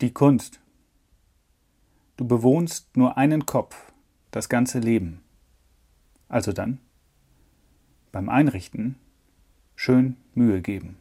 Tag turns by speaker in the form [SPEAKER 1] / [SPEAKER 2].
[SPEAKER 1] Die Kunst. Du bewohnst nur einen Kopf, das ganze Leben. Also dann, beim Einrichten, schön Mühe geben.